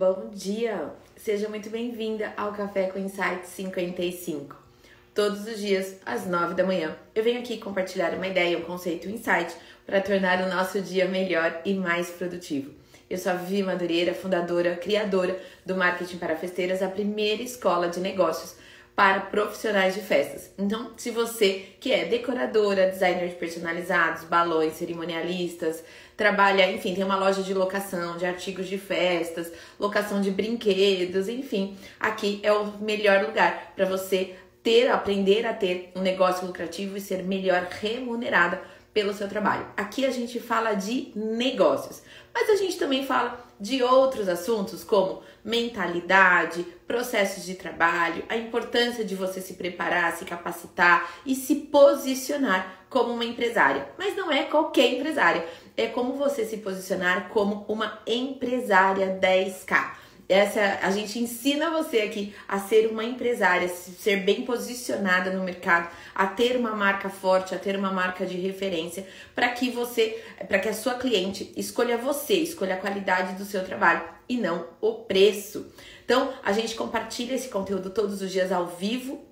Bom dia! Seja muito bem-vinda ao Café com Insight 55. Todos os dias, às 9 da manhã, eu venho aqui compartilhar uma ideia, um conceito, um insight para tornar o nosso dia melhor e mais produtivo. Eu sou a Vivi Madureira, fundadora, criadora do Marketing para Festeiras, a primeira escola de negócios para profissionais de festas. Então, se você que é decoradora, designer de personalizados, balões, cerimonialistas, trabalha, enfim, tem uma loja de locação de artigos de festas, locação de brinquedos, enfim, aqui é o melhor lugar para você ter, aprender a ter um negócio lucrativo e ser melhor remunerada pelo seu trabalho. Aqui a gente fala de negócios, mas a gente também fala de outros assuntos como mentalidade, processos de trabalho, a importância de você se preparar, se capacitar e se posicionar como uma empresária. Mas não é qualquer empresária, é como você se posicionar como uma empresária 10K essa a gente ensina você aqui a ser uma empresária, ser bem posicionada no mercado, a ter uma marca forte, a ter uma marca de referência, para que você, para que a sua cliente escolha você, escolha a qualidade do seu trabalho e não o preço. Então, a gente compartilha esse conteúdo todos os dias ao vivo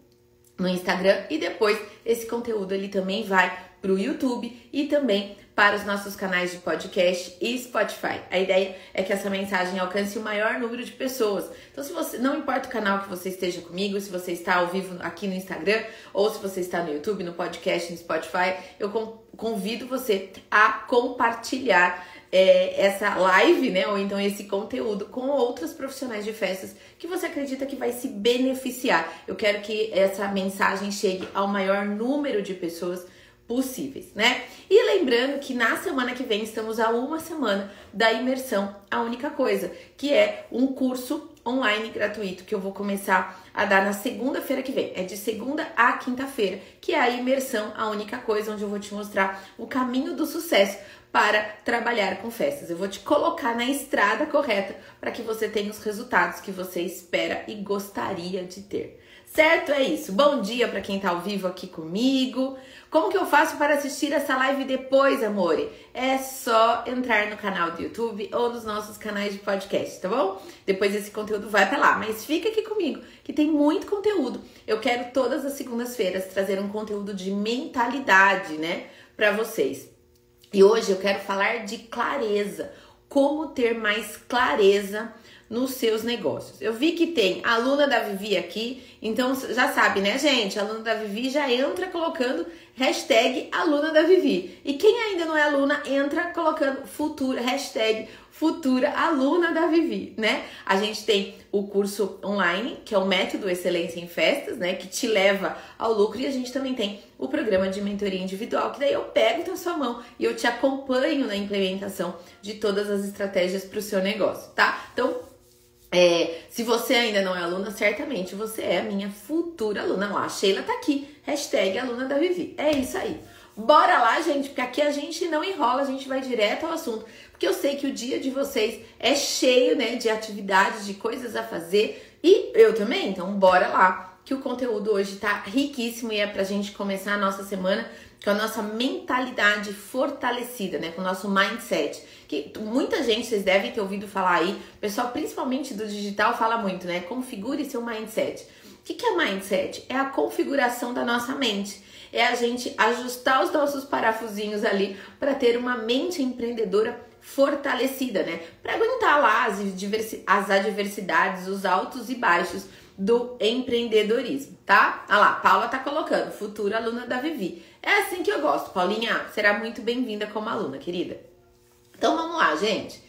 no Instagram e depois esse conteúdo ele também vai para o YouTube e também para os nossos canais de podcast e Spotify. A ideia é que essa mensagem alcance o maior número de pessoas. Então, se você não importa o canal que você esteja comigo, se você está ao vivo aqui no Instagram ou se você está no YouTube, no podcast, no Spotify, eu convido você a compartilhar é, essa live, né, ou então esse conteúdo com outros profissionais de festas que você acredita que vai se beneficiar. Eu quero que essa mensagem chegue ao maior número de pessoas possíveis, né? E lembrando que na semana que vem estamos a uma semana da imersão A Única Coisa, que é um curso online gratuito que eu vou começar a dar na segunda-feira que vem. É de segunda a quinta-feira, que é a imersão A Única Coisa, onde eu vou te mostrar o caminho do sucesso para trabalhar com festas. Eu vou te colocar na estrada correta para que você tenha os resultados que você espera e gostaria de ter. Certo? É isso. Bom dia para quem está ao vivo aqui comigo. Como que eu faço para assistir essa live depois, amore? É só entrar no canal do YouTube ou nos nossos canais de podcast, tá bom? Depois esse conteúdo vai para lá, mas fica aqui comigo, que tem muito conteúdo. Eu quero todas as segundas-feiras trazer um conteúdo de mentalidade, né, para vocês. E hoje eu quero falar de clareza, como ter mais clareza nos seus negócios. Eu vi que tem aluna da Vivi aqui, então já sabe, né, gente? A aluna da Vivi já entra colocando hashtag aluna da Vivi. E quem ainda não é aluna, entra colocando futura, hashtag futura aluna da Vivi, né? A gente tem o curso online, que é o método Excelência em Festas, né? Que te leva ao lucro. E a gente também tem o programa de mentoria individual, que daí eu pego na sua mão e eu te acompanho na implementação de todas as estratégias para o seu negócio, tá? Então, é, se você ainda não é aluna, certamente você é a minha futura aluna. Lá, a Sheila tá aqui, hashtag aluna da Vivi. É isso aí. Bora lá, gente, porque aqui a gente não enrola, a gente vai direto ao assunto. Porque eu sei que o dia de vocês é cheio, né, de atividades, de coisas a fazer. E eu também, então bora lá, que o conteúdo hoje tá riquíssimo e é pra gente começar a nossa semana com a nossa mentalidade fortalecida, né, com o nosso mindset que muita gente, vocês devem ter ouvido falar aí, pessoal principalmente do digital fala muito, né? Configure seu mindset. O que, que é mindset? É a configuração da nossa mente. É a gente ajustar os nossos parafusinhos ali para ter uma mente empreendedora fortalecida, né? Para aguentar lá as, as adversidades, os altos e baixos do empreendedorismo, tá? Olha lá, Paula tá colocando, futura aluna da Vivi. É assim que eu gosto, Paulinha. Será muito bem-vinda como aluna, querida. Então vamos lá, gente.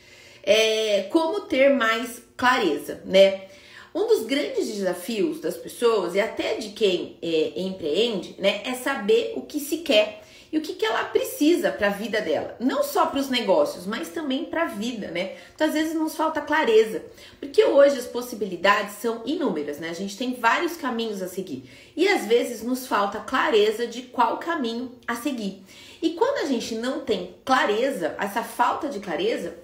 É, como ter mais clareza, né? Um dos grandes desafios das pessoas e até de quem é, empreende, né, é saber o que se quer e o que, que ela precisa para a vida dela. Não só para os negócios, mas também para a vida, né? Então, às vezes nos falta clareza, porque hoje as possibilidades são inúmeras, né? A gente tem vários caminhos a seguir e às vezes nos falta clareza de qual caminho a seguir. E quando a gente não tem clareza, essa falta de clareza,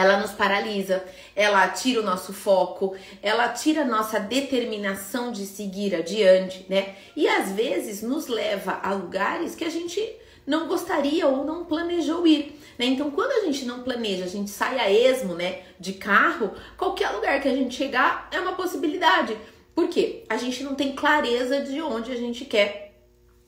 ela nos paralisa, ela tira o nosso foco, ela tira a nossa determinação de seguir adiante, né? E às vezes nos leva a lugares que a gente não gostaria ou não planejou ir. Né? Então, quando a gente não planeja, a gente sai a esmo né, de carro, qualquer lugar que a gente chegar é uma possibilidade. Por quê? A gente não tem clareza de onde a gente quer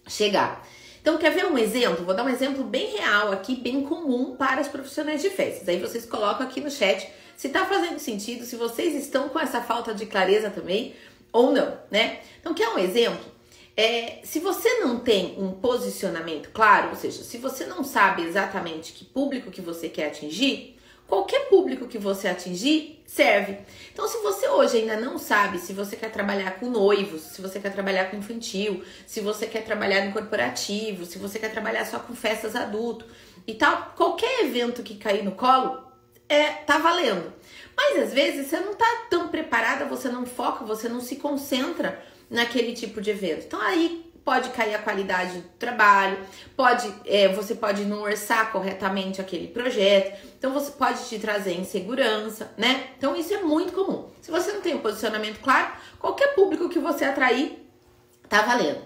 chegar. Então, quer ver um exemplo? Vou dar um exemplo bem real aqui, bem comum para os profissionais de festas. Aí vocês colocam aqui no chat se está fazendo sentido, se vocês estão com essa falta de clareza também ou não, né? Então, quer um exemplo? É, se você não tem um posicionamento claro, ou seja, se você não sabe exatamente que público que você quer atingir, qualquer público que você atingir serve. Então, se você hoje ainda não sabe se você quer trabalhar com noivos, se você quer trabalhar com infantil, se você quer trabalhar no corporativo, se você quer trabalhar só com festas adulto e tal, qualquer evento que cair no colo é tá valendo. Mas às vezes você não tá tão preparada, você não foca, você não se concentra naquele tipo de evento. Então aí pode cair a qualidade do trabalho, pode é, você pode não orçar corretamente aquele projeto, então você pode te trazer insegurança, né? Então isso é muito comum. Se você não tem um posicionamento claro, qualquer público que você atrair tá valendo.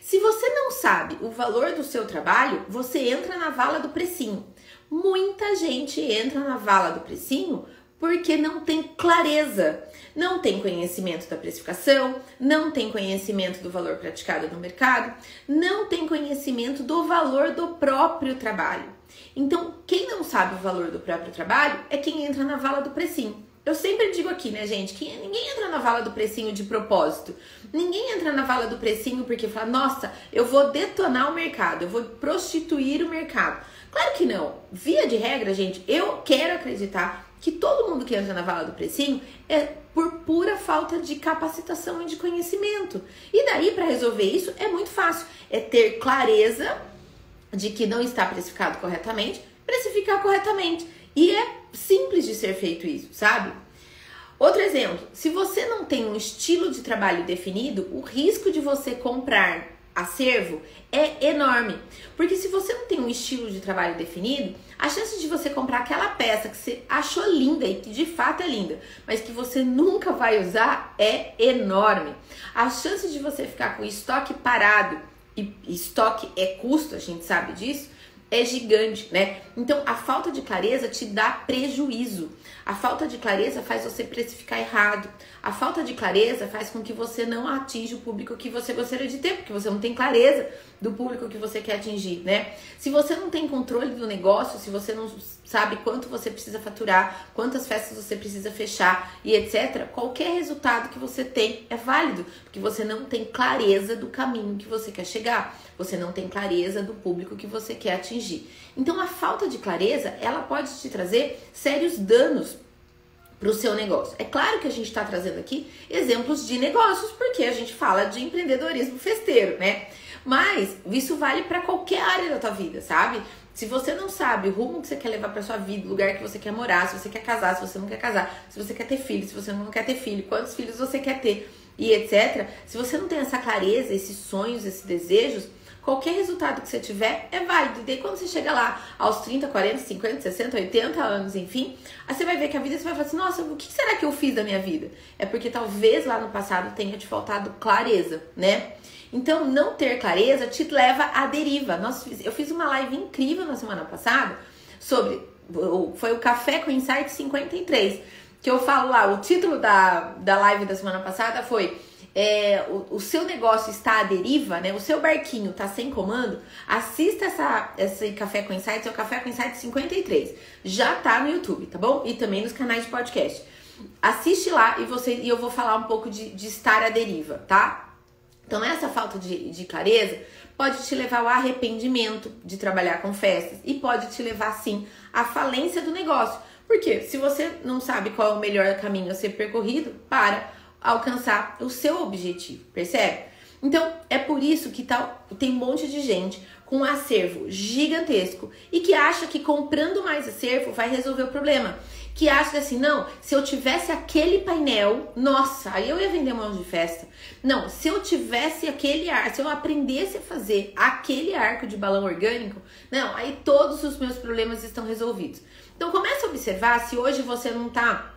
Se você não sabe o valor do seu trabalho, você entra na vala do precinho. Muita gente entra na vala do precinho porque não tem clareza, não tem conhecimento da precificação, não tem conhecimento do valor praticado no mercado, não tem conhecimento do valor do próprio trabalho. Então, quem não sabe o valor do próprio trabalho é quem entra na vala do precinho. Eu sempre digo aqui, né, gente, que ninguém entra na vala do precinho de propósito. Ninguém entra na vala do precinho porque fala, nossa, eu vou detonar o mercado, eu vou prostituir o mercado. Claro que não. Via de regra, gente, eu quero acreditar que todo mundo que entra na vala do precinho é por pura falta de capacitação e de conhecimento. E daí, para resolver isso, é muito fácil. É ter clareza de que não está precificado corretamente, precificar corretamente. E é simples de ser feito isso, sabe? Outro exemplo, se você não tem um estilo de trabalho definido, o risco de você comprar acervo é enorme. Porque se você não tem um estilo de trabalho definido, a chance de você comprar aquela peça que você achou linda e que de fato é linda, mas que você nunca vai usar é enorme. A chance de você ficar com estoque parado e estoque é custo, a gente sabe disso, é gigante, né? Então a falta de clareza te dá prejuízo. A falta de clareza faz você precificar errado. A falta de clareza faz com que você não atinja o público que você gostaria de ter, porque você não tem clareza do público que você quer atingir, né? Se você não tem controle do negócio, se você não sabe quanto você precisa faturar, quantas festas você precisa fechar e etc, qualquer resultado que você tem é válido, porque você não tem clareza do caminho que você quer chegar, você não tem clareza do público que você quer atingir. Então a falta de clareza, ela pode te trazer sérios danos para o seu negócio. É claro que a gente está trazendo aqui exemplos de negócios, porque a gente fala de empreendedorismo festeiro, né? Mas isso vale para qualquer área da tua vida, sabe? Se você não sabe o rumo que você quer levar para sua vida, o lugar que você quer morar, se você quer casar, se você não quer casar, se você quer ter filho, se você não quer ter filho, quantos filhos você quer ter e etc. Se você não tem essa clareza, esses sonhos, esses desejos, qualquer resultado que você tiver é válido. E daí quando você chega lá aos 30, 40, 50, 60, 80 anos, enfim, aí você vai ver que a vida você vai falar assim: "Nossa, o que será que eu fiz da minha vida?". É porque talvez lá no passado tenha te faltado clareza, né? Então, não ter clareza te leva à deriva. Nós, eu fiz uma live incrível na semana passada sobre. Foi o Café com Insight 53. Que eu falo lá, o título da, da live da semana passada foi. É, o, o, seu negócio está à deriva, né? O seu barquinho está sem comando, assista essa, esse Café com Insights, é o Café com Insights 53. Já tá no YouTube, tá bom? E também nos canais de podcast. Assiste lá e você e eu vou falar um pouco de, de estar à deriva, tá? Então, essa falta de, de clareza pode te levar ao arrependimento de trabalhar com festas e pode te levar, sim, à falência do negócio. Porque se você não sabe qual é o melhor caminho a ser percorrido para alcançar o seu objetivo, percebe? Então, é por isso que tá, tem um monte de gente com um acervo gigantesco e que acha que comprando mais acervo vai resolver o problema que acha assim, não, se eu tivesse aquele painel, nossa, aí eu ia vender monte de festa. Não, se eu tivesse aquele ar, se eu aprendesse a fazer aquele arco de balão orgânico, não, aí todos os meus problemas estão resolvidos. Então comece a observar se hoje você não tá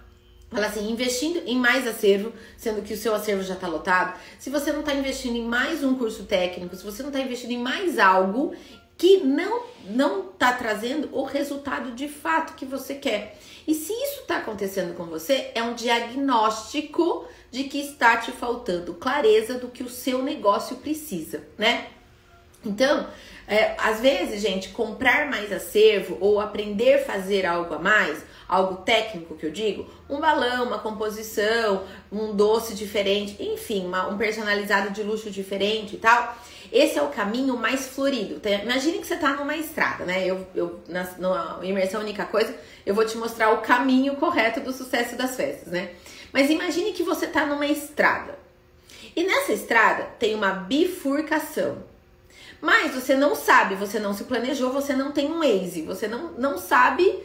Fala assim, investindo em mais acervo, sendo que o seu acervo já está lotado. Se você não está investindo em mais um curso técnico, se você não está investindo em mais algo, que não não está trazendo o resultado de fato que você quer. E se isso está acontecendo com você, é um diagnóstico de que está te faltando clareza do que o seu negócio precisa, né? Então, é, às vezes, gente, comprar mais acervo ou aprender a fazer algo a mais, algo técnico que eu digo, um balão, uma composição, um doce diferente, enfim, uma, um personalizado de luxo diferente e tal. Esse é o caminho mais florido. Imagine que você está numa estrada, né? Eu, eu na, na imersão única coisa, eu vou te mostrar o caminho correto do sucesso das festas, né? Mas imagine que você está numa estrada. E nessa estrada tem uma bifurcação. Mas você não sabe, você não se planejou, você não tem um Waze, você não, não sabe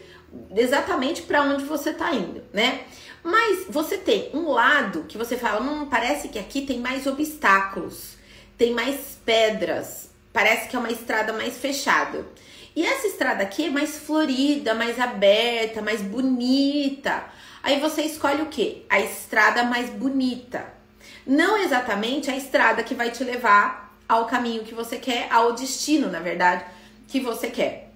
exatamente para onde você está indo, né? Mas você tem um lado que você fala, hum, parece que aqui tem mais obstáculos, tem mais pedras, parece que é uma estrada mais fechada. E essa estrada aqui é mais florida, mais aberta, mais bonita. Aí você escolhe o que? A estrada mais bonita. Não exatamente a estrada que vai te levar ao caminho que você quer, ao destino, na verdade, que você quer.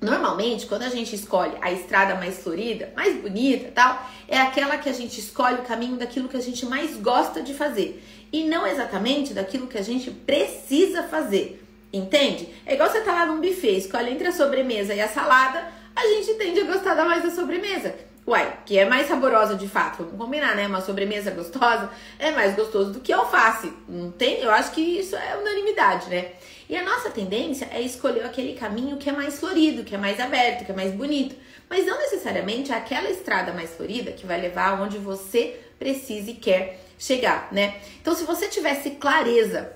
Normalmente, quando a gente escolhe a estrada mais florida, mais bonita tal, é aquela que a gente escolhe o caminho daquilo que a gente mais gosta de fazer e não exatamente daquilo que a gente precisa fazer. Entende? É igual você tá lá num buffet, escolhe entre a sobremesa e a salada, a gente tende a gostar da mais da sobremesa. Uai, que é mais saborosa de fato, vamos combinar, né? Uma sobremesa gostosa é mais gostoso do que alface. Não tem? Eu acho que isso é unanimidade, né? E a nossa tendência é escolher aquele caminho que é mais florido, que é mais aberto, que é mais bonito. Mas não necessariamente é aquela estrada mais florida que vai levar aonde você precisa e quer chegar, né? Então, se você tivesse clareza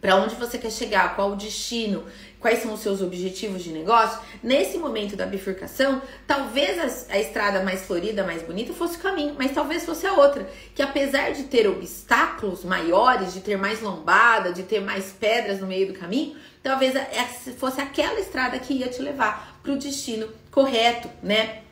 para onde você quer chegar, qual o destino, quais são os seus objetivos de negócio, nesse momento da bifurcação, talvez a, a, estrada mais florida, mais bonita fosse o caminho, mas talvez fosse a outra, que apesar de ter obstáculos maiores, de ter mais lombada, de ter mais pedras no meio do caminho, talvez fosse aquela estrada que ia te levar para o destino correto, né?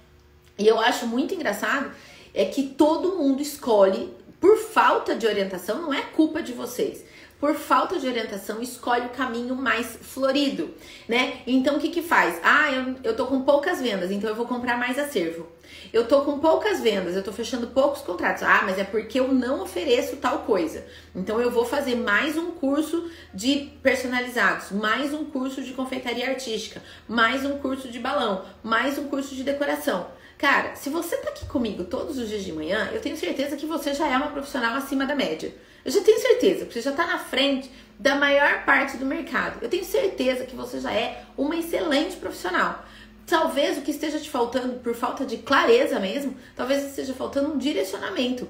E eu acho muito engraçado é que todo mundo escolhe por falta de orientação, não é culpa de vocês por falta de orientação, escolhe o caminho mais florido, né? Então o que que faz? Ah, eu, eu tô com poucas vendas, então eu vou comprar mais acervo. Eu tô com poucas vendas, eu tô fechando poucos contratos. Ah, mas é porque eu não ofereço tal coisa. Então eu vou fazer mais um curso de personalizados, mais um curso de confeitaria artística, mais um curso de balão, mais um curso de decoração. Cara, se você tá aqui comigo todos os dias de manhã, eu tenho certeza que você já é uma profissional acima da média. Eu já tenho certeza que você já está na frente da maior parte do mercado. Eu tenho certeza que você já é uma excelente profissional. Talvez o que esteja te faltando por falta de clareza mesmo, talvez esteja faltando um direcionamento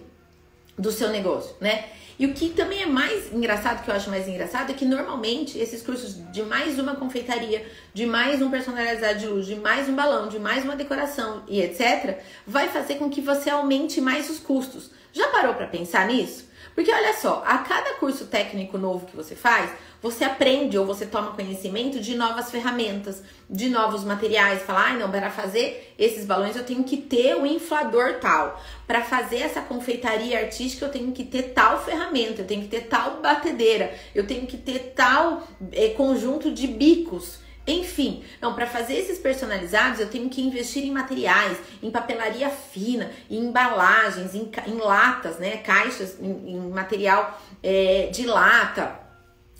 do seu negócio, né? E o que também é mais engraçado, que eu acho mais engraçado, é que normalmente esses cursos de mais uma confeitaria, de mais um personalizado de luz, de mais um balão, de mais uma decoração e etc., vai fazer com que você aumente mais os custos. Já parou para pensar nisso? Porque olha só, a cada curso técnico novo que você faz, você aprende ou você toma conhecimento de novas ferramentas, de novos materiais. Fala, ah, não, para fazer esses balões eu tenho que ter o inflador tal. Para fazer essa confeitaria artística eu tenho que ter tal ferramenta, eu tenho que ter tal batedeira, eu tenho que ter tal é, conjunto de bicos. Enfim, não, para fazer esses personalizados eu tenho que investir em materiais, em papelaria fina, em embalagens, em, em latas, né? Caixas, em, em material é, de lata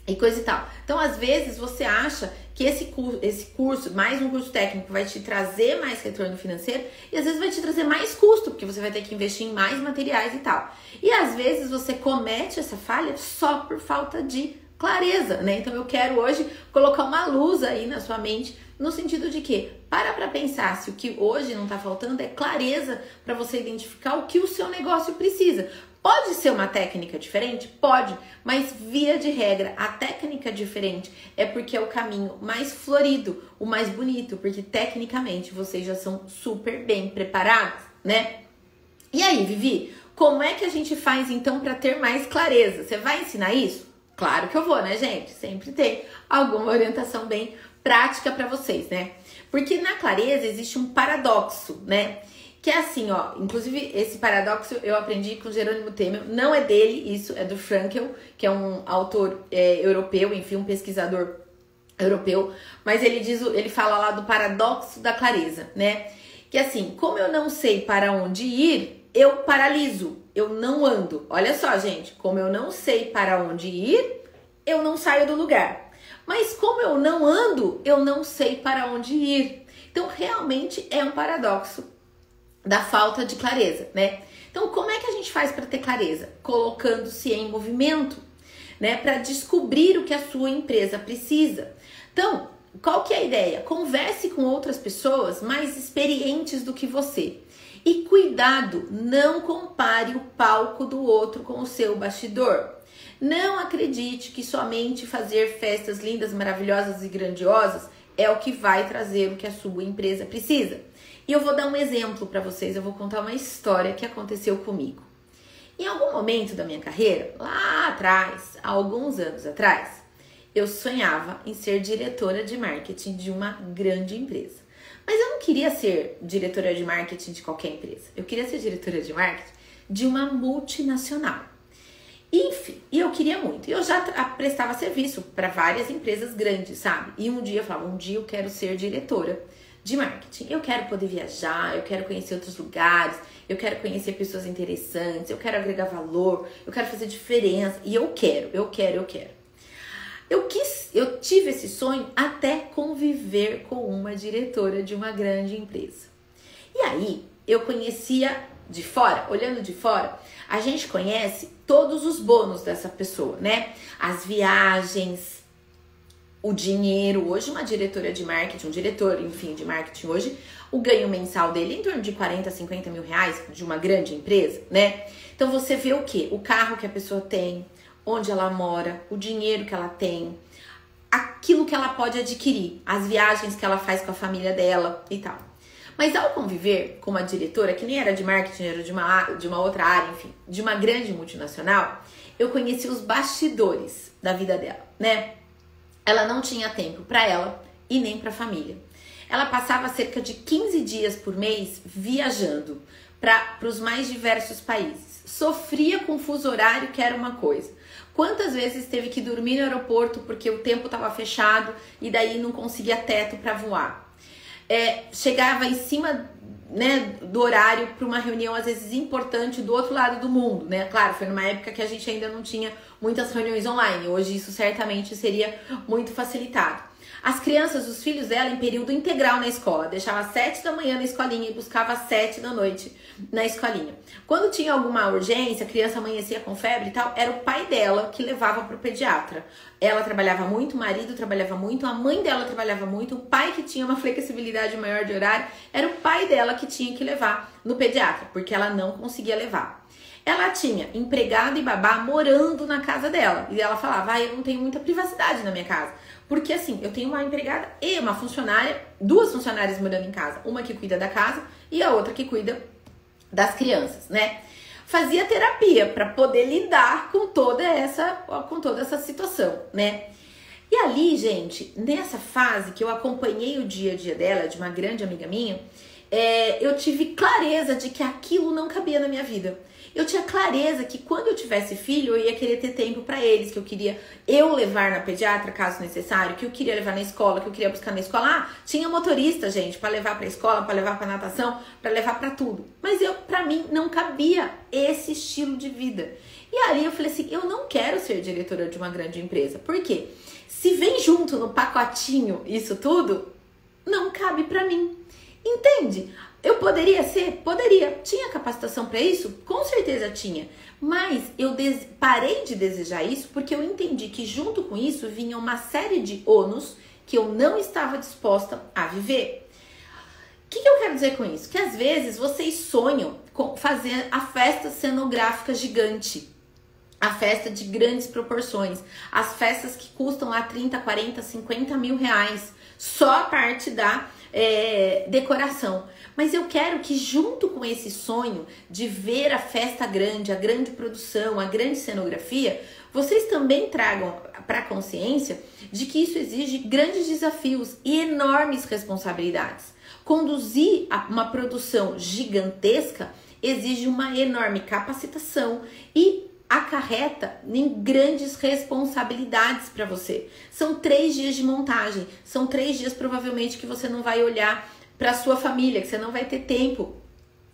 e coisa e tal. Então, às vezes, você acha que esse curso, esse curso, mais um curso técnico, vai te trazer mais retorno financeiro e às vezes vai te trazer mais custo, porque você vai ter que investir em mais materiais e tal. E às vezes você comete essa falha só por falta de clareza, né? Então eu quero hoje colocar uma luz aí na sua mente no sentido de que para para pensar se o que hoje não está faltando é clareza para você identificar o que o seu negócio precisa. Pode ser uma técnica diferente? Pode, mas via de regra, a técnica diferente é porque é o caminho mais florido, o mais bonito, porque tecnicamente vocês já são super bem preparados, né? E aí, Vivi, como é que a gente faz então para ter mais clareza? Você vai ensinar isso? Claro que eu vou, né, gente? Sempre tem alguma orientação bem prática para vocês, né? Porque na clareza existe um paradoxo, né? Que é assim, ó. Inclusive, esse paradoxo eu aprendi com Jerônimo Temer. Não é dele, isso é do Frankel, que é um autor é, europeu, enfim, um pesquisador europeu, mas ele diz, ele fala lá do paradoxo da clareza, né? Que assim, como eu não sei para onde ir, eu paraliso, eu não ando. Olha só, gente, como eu não sei para onde ir, eu não saio do lugar. Mas como eu não ando, eu não sei para onde ir. Então, realmente é um paradoxo da falta de clareza, né? Então, como é que a gente faz para ter clareza? Colocando-se em movimento, né, para descobrir o que a sua empresa precisa. Então, qual que é a ideia? Converse com outras pessoas mais experientes do que você. E cuidado, não compare o palco do outro com o seu bastidor. Não acredite que somente fazer festas lindas, maravilhosas e grandiosas é o que vai trazer o que a sua empresa precisa. E eu vou dar um exemplo para vocês, eu vou contar uma história que aconteceu comigo. Em algum momento da minha carreira, lá atrás, há alguns anos atrás, eu sonhava em ser diretora de marketing de uma grande empresa. Mas eu não queria ser diretora de marketing de qualquer empresa. Eu queria ser diretora de marketing de uma multinacional. Enfim, e eu queria muito. Eu já prestava serviço para várias empresas grandes, sabe? E um dia eu falava: um dia eu quero ser diretora de marketing. Eu quero poder viajar, eu quero conhecer outros lugares, eu quero conhecer pessoas interessantes, eu quero agregar valor, eu quero fazer diferença. E eu quero, eu quero, eu quero. Eu quis, eu tive esse sonho até conviver com uma diretora de uma grande empresa. E aí, eu conhecia de fora, olhando de fora, a gente conhece todos os bônus dessa pessoa, né? As viagens, o dinheiro. Hoje, uma diretora de marketing, um diretor, enfim, de marketing hoje, o ganho mensal dele é em torno de 40, 50 mil reais de uma grande empresa, né? Então você vê o que? O carro que a pessoa tem, onde ela mora, o dinheiro que ela tem, aquilo que ela pode adquirir, as viagens que ela faz com a família dela e tal. Mas ao conviver com uma diretora que nem era de marketing, era de uma, de uma outra área, enfim, de uma grande multinacional, eu conheci os bastidores da vida dela, né? Ela não tinha tempo para ela e nem para a família. Ela passava cerca de 15 dias por mês viajando para os mais diversos países. Sofria com fuso horário, que era uma coisa. Quantas vezes teve que dormir no aeroporto porque o tempo estava fechado e daí não conseguia teto para voar? é, chegava em cima né, do horário para uma reunião às vezes importante do outro lado do mundo, né? Claro, foi numa época que a gente ainda não tinha muitas reuniões online. Hoje isso certamente seria muito facilitado. As crianças, os filhos dela, em período integral na escola. Deixava às sete da manhã na escolinha e buscava às sete da noite na escolinha. Quando tinha alguma urgência, a criança amanhecia com febre e tal, era o pai dela que levava para o pediatra. Ela trabalhava muito, o marido trabalhava muito, a mãe dela trabalhava muito, o pai que tinha uma flexibilidade maior de horário, era o pai dela que tinha que levar no pediatra, porque ela não conseguia levar. Ela tinha empregado e babá morando na casa dela. E ela falava: ah, eu não tenho muita privacidade na minha casa. Porque assim, eu tenho uma empregada e uma funcionária, duas funcionárias morando em casa, uma que cuida da casa e a outra que cuida das crianças, né? Fazia terapia para poder lidar com toda essa com toda essa situação, né? E ali, gente, nessa fase que eu acompanhei o dia a dia dela, de uma grande amiga minha, é, eu tive clareza de que aquilo não cabia na minha vida eu tinha clareza que quando eu tivesse filho, eu ia querer ter tempo para eles, que eu queria eu levar na pediatra caso necessário, que eu queria levar na escola, que eu queria buscar na escola. Ah, tinha motorista, gente, para levar para escola, para levar para natação, para levar para tudo. Mas eu, para mim, não cabia esse estilo de vida. E aí eu falei assim, eu não quero ser diretora de uma grande empresa. Por quê? Se vem junto no pacotinho isso tudo, não cabe para mim. Entende? Eu poderia ser? Poderia. Tinha capacitação para isso? Com certeza tinha. Mas eu parei de desejar isso porque eu entendi que junto com isso vinha uma série de ônus que eu não estava disposta a viver. O que, que eu quero dizer com isso? Que às vezes vocês sonham com fazer a festa cenográfica gigante a festa de grandes proporções, as festas que custam lá 30, 40, 50 mil reais, só a parte da é, decoração. Mas eu quero que, junto com esse sonho de ver a festa grande, a grande produção, a grande cenografia, vocês também tragam para a consciência de que isso exige grandes desafios e enormes responsabilidades. Conduzir uma produção gigantesca exige uma enorme capacitação e acarreta em grandes responsabilidades para você. São três dias de montagem, são três dias provavelmente que você não vai olhar para sua família, que você não vai ter tempo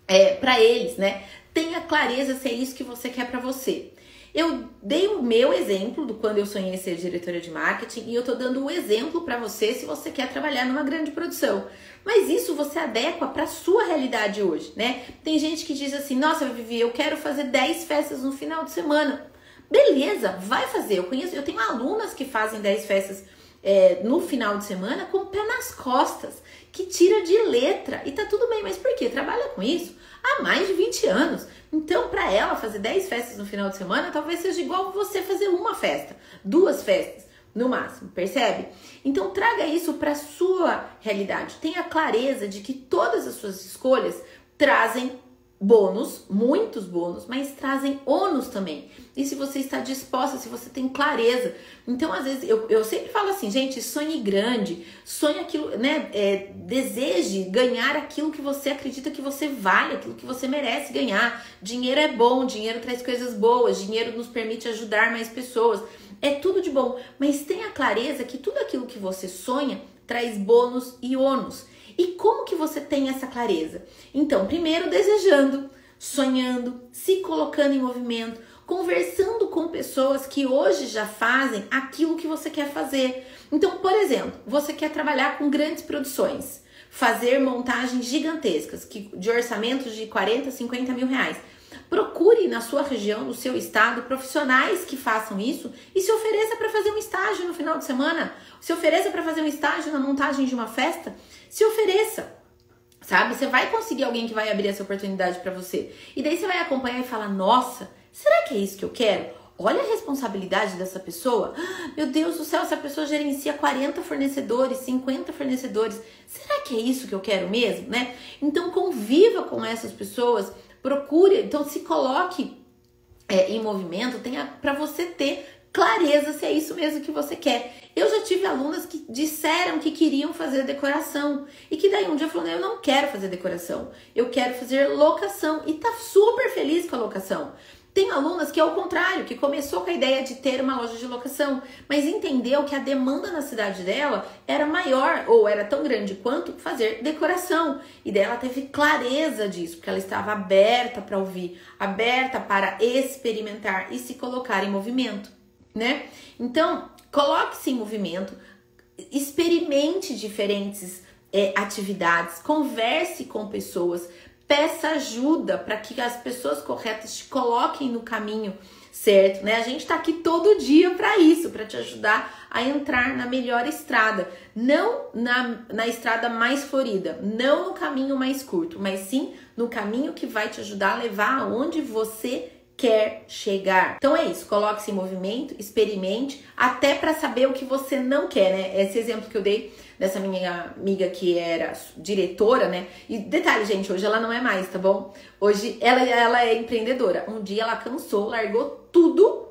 é, para eles, né? Tenha clareza se é isso que você quer para você. Eu dei o meu exemplo do quando eu sonhei ser diretora de marketing e eu tô dando o um exemplo para você se você quer trabalhar numa grande produção. Mas isso você adequa para sua realidade hoje, né? Tem gente que diz assim: "Nossa, Vivi, eu quero fazer 10 festas no final de semana". Beleza, vai fazer. Eu conheço, eu tenho alunas que fazem 10 festas é, no final de semana com o pé nas costas, que tira de letra e tá tudo bem, mas por quê? Trabalha com isso há mais de 20 anos. Então, para ela fazer 10 festas no final de semana, talvez seja igual você fazer uma festa, duas festas no máximo, percebe? Então, traga isso para sua realidade. Tenha clareza de que todas as suas escolhas trazem bônus, muitos bônus, mas trazem ônus também. E se você está disposta, se você tem clareza. Então, às vezes, eu, eu sempre falo assim, gente, sonhe grande, sonhe aquilo, né? É, deseje ganhar aquilo que você acredita que você vale, aquilo que você merece ganhar. Dinheiro é bom, dinheiro traz coisas boas, dinheiro nos permite ajudar mais pessoas. É tudo de bom, mas tenha clareza que tudo aquilo que você sonha traz bônus e ônus. E como que você tem essa clareza? Então, primeiro desejando, sonhando, se colocando em movimento, conversando com pessoas que hoje já fazem aquilo que você quer fazer. Então, por exemplo, você quer trabalhar com grandes produções, fazer montagens gigantescas, que, de orçamentos de 40, 50 mil reais. Procure na sua região, no seu estado, profissionais que façam isso e se ofereça para fazer um estágio no final de semana. Se ofereça para fazer um estágio na montagem de uma festa se ofereça. Sabe? Você vai conseguir alguém que vai abrir essa oportunidade para você. E daí você vai acompanhar e falar: "Nossa, será que é isso que eu quero?" Olha a responsabilidade dessa pessoa. Ah, meu Deus do céu, essa pessoa gerencia 40 fornecedores, 50 fornecedores. Será que é isso que eu quero mesmo, né? Então conviva com essas pessoas, procure, então se coloque é, em movimento, tenha para você ter clareza se é isso mesmo que você quer. Eu já tive alunas que disseram que queriam fazer decoração e que daí um dia falou: "Eu não quero fazer decoração, eu quero fazer locação" e tá super feliz com a locação. Tem alunas que é o contrário, que começou com a ideia de ter uma loja de locação, mas entendeu que a demanda na cidade dela era maior ou era tão grande quanto fazer decoração. E daí ela teve clareza disso, porque ela estava aberta para ouvir, aberta para experimentar e se colocar em movimento né? Então, coloque-se em movimento, experimente diferentes é, atividades, converse com pessoas, peça ajuda para que as pessoas corretas te coloquem no caminho certo, né? A gente tá aqui todo dia para isso, para te ajudar a entrar na melhor estrada, não na, na estrada mais florida, não no caminho mais curto, mas sim no caminho que vai te ajudar a levar aonde você quer chegar. Então é isso, coloque-se em movimento, experimente, até para saber o que você não quer, né? Esse exemplo que eu dei dessa minha amiga que era diretora, né? E detalhe, gente, hoje ela não é mais, tá bom? Hoje ela, ela é empreendedora. Um dia ela cansou, largou tudo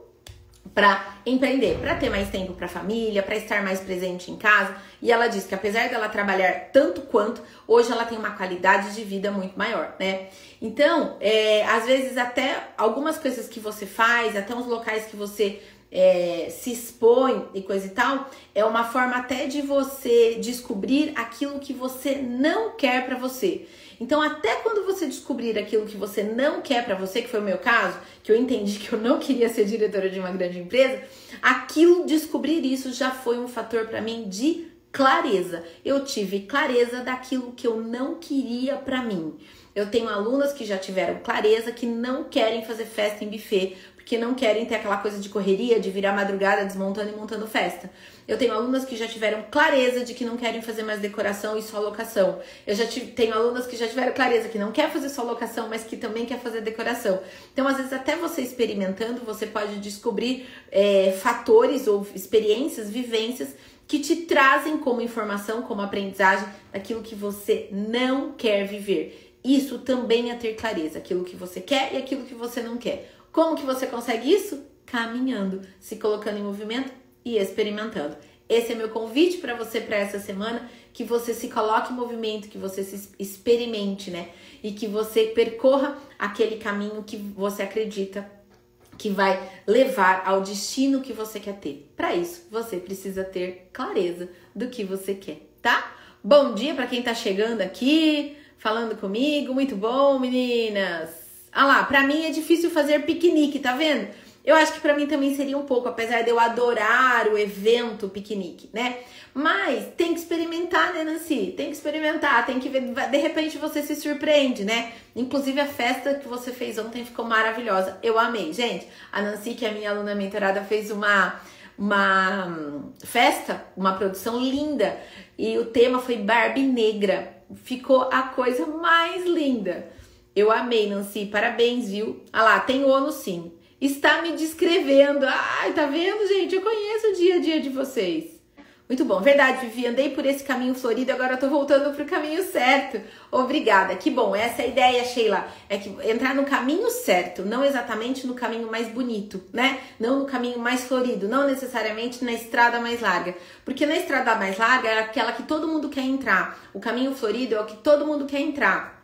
para empreender, para ter mais tempo para família, para estar mais presente em casa. E ela diz que apesar dela trabalhar tanto quanto, hoje ela tem uma qualidade de vida muito maior, né? Então, é, às vezes até algumas coisas que você faz, até uns locais que você é, se expõe e coisa e tal, é uma forma até de você descobrir aquilo que você não quer para você. Então, até quando você descobrir aquilo que você não quer para você, que foi o meu caso, que eu entendi que eu não queria ser diretora de uma grande empresa, aquilo descobrir isso já foi um fator para mim de clareza. Eu tive clareza daquilo que eu não queria para mim. Eu tenho alunas que já tiveram clareza que não querem fazer festa em buffet, porque não querem ter aquela coisa de correria, de virar madrugada desmontando e montando festa. Eu tenho alunas que já tiveram clareza de que não querem fazer mais decoração e só locação. Eu já tive, tenho alunas que já tiveram clareza que não quer fazer só locação, mas que também quer fazer decoração. Então, às vezes, até você experimentando, você pode descobrir é, fatores ou experiências, vivências que te trazem como informação, como aprendizagem, daquilo que você não quer viver. Isso também é ter clareza, aquilo que você quer e aquilo que você não quer. Como que você consegue isso? Caminhando, se colocando em movimento e experimentando. Esse é meu convite para você para essa semana, que você se coloque em movimento, que você se experimente, né? E que você percorra aquele caminho que você acredita que vai levar ao destino que você quer ter. Para isso, você precisa ter clareza do que você quer, tá? Bom dia para quem tá chegando aqui, falando comigo. Muito bom, meninas. Ah lá, para mim é difícil fazer piquenique, tá vendo? Eu acho que para mim também seria um pouco, apesar de eu adorar o evento piquenique, né? Mas tem que experimentar, né, Nancy? Tem que experimentar, tem que ver. De repente você se surpreende, né? Inclusive a festa que você fez ontem ficou maravilhosa. Eu amei. Gente, a Nancy, que é minha aluna mentorada, fez uma, uma hum, festa, uma produção linda. E o tema foi Barbie Negra. Ficou a coisa mais linda. Eu amei, Nancy. Parabéns, viu? Ah lá, tem ONU sim está me descrevendo. Ai, tá vendo, gente? Eu conheço o dia a dia de vocês. Muito bom, verdade, Vivi. Andei por esse caminho florido, agora tô voltando pro caminho certo. Obrigada. Que bom, essa é a ideia, Sheila. É que entrar no caminho certo, não exatamente no caminho mais bonito, né? Não no caminho mais florido, não necessariamente na estrada mais larga. Porque na estrada mais larga é aquela que todo mundo quer entrar. O caminho florido é o que todo mundo quer entrar.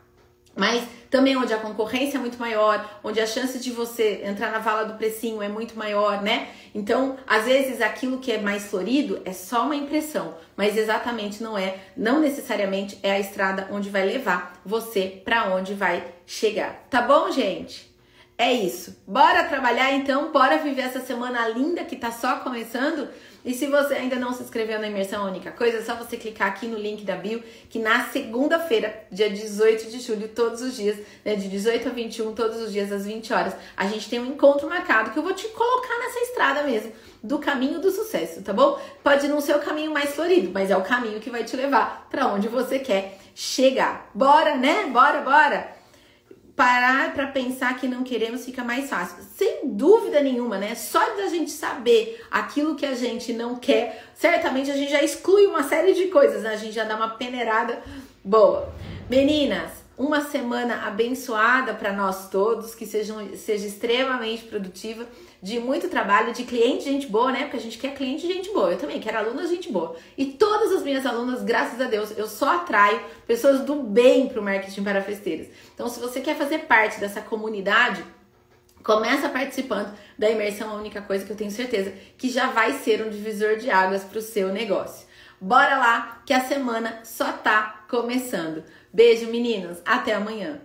Mas também onde a concorrência é muito maior, onde a chance de você entrar na vala do precinho é muito maior, né? Então, às vezes aquilo que é mais florido é só uma impressão, mas exatamente não é, não necessariamente é a estrada onde vai levar você para onde vai chegar. Tá bom, gente? É isso. Bora trabalhar então, bora viver essa semana linda que tá só começando. E se você ainda não se inscreveu na Imersão Única Coisa, é só você clicar aqui no link da bio, que na segunda-feira, dia 18 de julho, todos os dias, né, de 18 a 21, todos os dias às 20 horas, a gente tem um encontro marcado que eu vou te colocar nessa estrada mesmo, do caminho do sucesso, tá bom? Pode não ser o caminho mais florido, mas é o caminho que vai te levar para onde você quer chegar. Bora, né? Bora, bora! Parar para pensar que não queremos fica mais fácil. Sem dúvida nenhuma, né? Só da gente saber aquilo que a gente não quer, certamente a gente já exclui uma série de coisas, né? A gente já dá uma peneirada boa. Meninas, uma semana abençoada para nós todos, que sejam, seja extremamente produtiva de muito trabalho, de cliente gente boa, né? Porque a gente quer cliente gente boa. Eu também quero alunas gente boa. E todas as minhas alunas, graças a Deus, eu só atraio pessoas do bem para o marketing para festeiras. Então, se você quer fazer parte dessa comunidade, começa participando da imersão, a única coisa que eu tenho certeza que já vai ser um divisor de águas para o seu negócio. Bora lá, que a semana só tá começando. Beijo, meninos. Até amanhã.